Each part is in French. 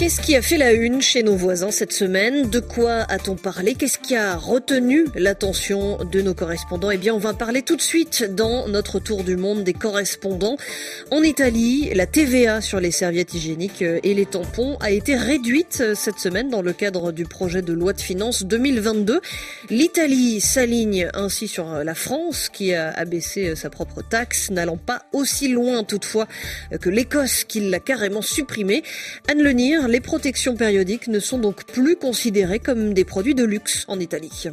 Qu'est-ce qui a fait la une chez nos voisins cette semaine? De quoi a-t-on parlé? Qu'est-ce qui a retenu l'attention de nos correspondants? Eh bien, on va parler tout de suite dans notre tour du monde des correspondants. En Italie, la TVA sur les serviettes hygiéniques et les tampons a été réduite cette semaine dans le cadre du projet de loi de finances 2022. L'Italie s'aligne ainsi sur la France qui a abaissé sa propre taxe, n'allant pas aussi loin toutefois que l'Écosse qui l'a carrément supprimée. Anne Lenir, les protections périodiques ne sont donc plus considérées comme des produits de luxe en Italie.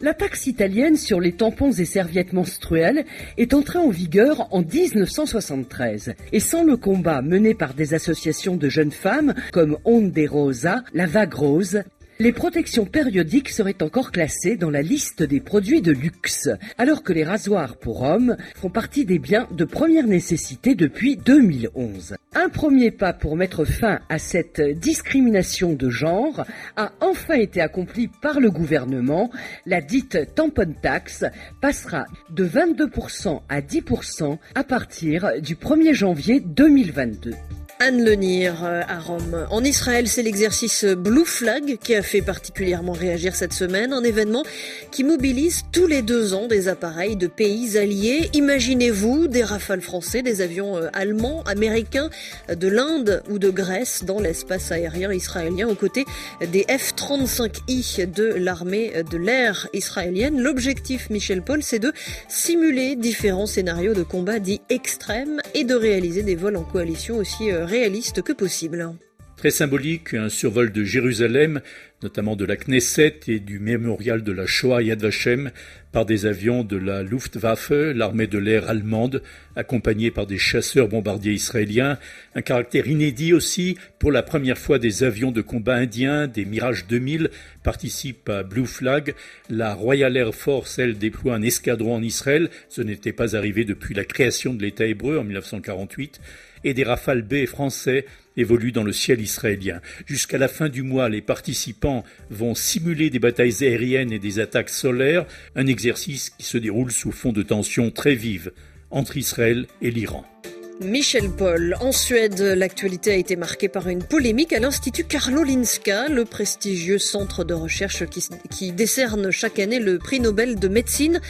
La taxe italienne sur les tampons et serviettes menstruelles est entrée en vigueur en 1973 et sans le combat mené par des associations de jeunes femmes comme Onde Rosa, la Vague Rose, les protections périodiques seraient encore classées dans la liste des produits de luxe, alors que les rasoirs pour hommes font partie des biens de première nécessité depuis 2011. Un premier pas pour mettre fin à cette discrimination de genre a enfin été accompli par le gouvernement. La dite tampon tax passera de 22% à 10% à partir du 1er janvier 2022. Anne Lenir euh, à Rome. En Israël, c'est l'exercice Blue Flag qui a fait particulièrement réagir cette semaine, un événement qui mobilise tous les deux ans des appareils de pays alliés. Imaginez-vous des rafales français, des avions euh, allemands, américains, de l'Inde ou de Grèce dans l'espace aérien israélien aux côtés des F-35I de l'armée de l'air israélienne. L'objectif, Michel Paul, c'est de simuler différents scénarios de combat dits extrêmes et de réaliser des vols en coalition aussi euh, réaliste que possible. Très symbolique, un survol de Jérusalem, notamment de la Knesset et du mémorial de la Shoah Yad Vashem, par des avions de la Luftwaffe, l'armée de l'air allemande, accompagnés par des chasseurs bombardiers israéliens. Un caractère inédit aussi, pour la première fois des avions de combat indiens, des Mirage 2000, participent à Blue Flag. La Royal Air Force, elle, déploie un escadron en Israël. Ce n'était pas arrivé depuis la création de l'État hébreu en 1948 et des Rafales B français évoluent dans le ciel israélien. Jusqu'à la fin du mois, les participants vont simuler des batailles aériennes et des attaques solaires, un exercice qui se déroule sous fond de tensions très vives entre Israël et l'Iran. Michel Paul. En Suède, l'actualité a été marquée par une polémique à l'Institut Karolinska, le prestigieux centre de recherche qui, décerne chaque année le prix Nobel de médecine.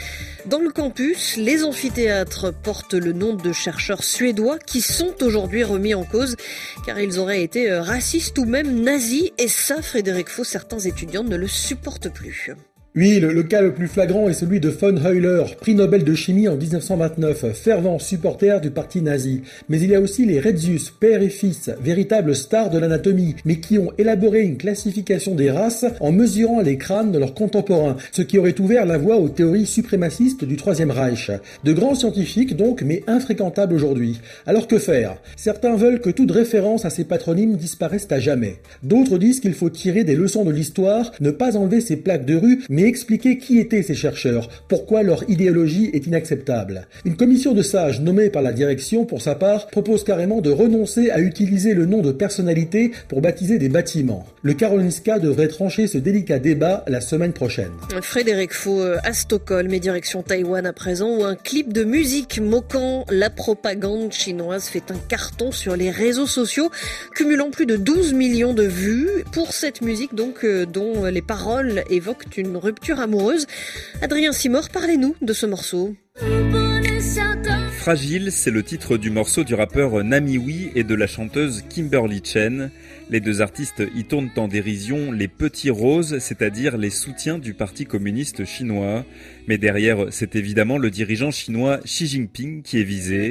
Dans le campus, les amphithéâtres portent le nom de chercheurs suédois qui sont aujourd'hui remis en cause car ils auraient été racistes ou même nazis et ça, Frédéric Faux, certains étudiants ne le supportent plus. Oui, le, cas le plus flagrant est celui de von Euler, prix Nobel de chimie en 1929, fervent supporter du parti nazi. Mais il y a aussi les Retzius, père et fils, véritables stars de l'anatomie, mais qui ont élaboré une classification des races en mesurant les crânes de leurs contemporains, ce qui aurait ouvert la voie aux théories suprémacistes du Troisième Reich. De grands scientifiques donc, mais infréquentables aujourd'hui. Alors que faire? Certains veulent que toute référence à ces patronymes disparaisse à jamais. D'autres disent qu'il faut tirer des leçons de l'histoire, ne pas enlever ces plaques de rue, mais expliquer qui étaient ces chercheurs, pourquoi leur idéologie est inacceptable. Une commission de sages nommée par la direction, pour sa part, propose carrément de renoncer à utiliser le nom de personnalité pour baptiser des bâtiments. Le Karolinska devrait trancher ce délicat débat la semaine prochaine. Frédéric Faux à Stockholm et direction Taïwan à présent, où un clip de musique moquant la propagande chinoise fait un carton sur les réseaux sociaux, cumulant plus de 12 millions de vues pour cette musique donc euh, dont les paroles évoquent une rupture amoureuse. Adrien Simor, parlez-nous de ce morceau. Fragile, c'est le titre du morceau du rappeur Namiwi et de la chanteuse Kimberly Chen. Les deux artistes y tournent en dérision les petits roses, c'est-à-dire les soutiens du Parti communiste chinois. Mais derrière, c'est évidemment le dirigeant chinois Xi Jinping qui est visé.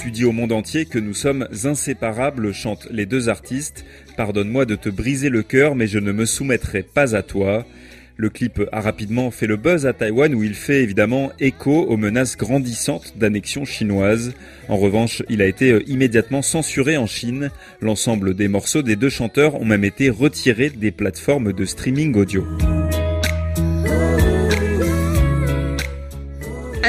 Tu dis au monde entier que nous sommes inséparables, chantent les deux artistes. Pardonne-moi de te briser le cœur, mais je ne me soumettrai pas à toi. Le clip a rapidement fait le buzz à Taïwan où il fait évidemment écho aux menaces grandissantes d'annexion chinoise. En revanche, il a été euh, immédiatement censuré en Chine. L'ensemble des morceaux des deux chanteurs ont même été retirés des plateformes de streaming audio.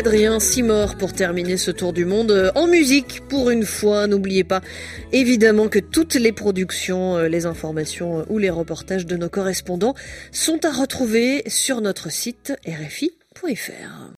Adrien Simor pour terminer ce tour du monde euh, en musique pour une fois. N'oubliez pas évidemment que toutes les productions, euh, les informations euh, ou les reportages de nos correspondants sont à retrouver sur notre site rfi.fr.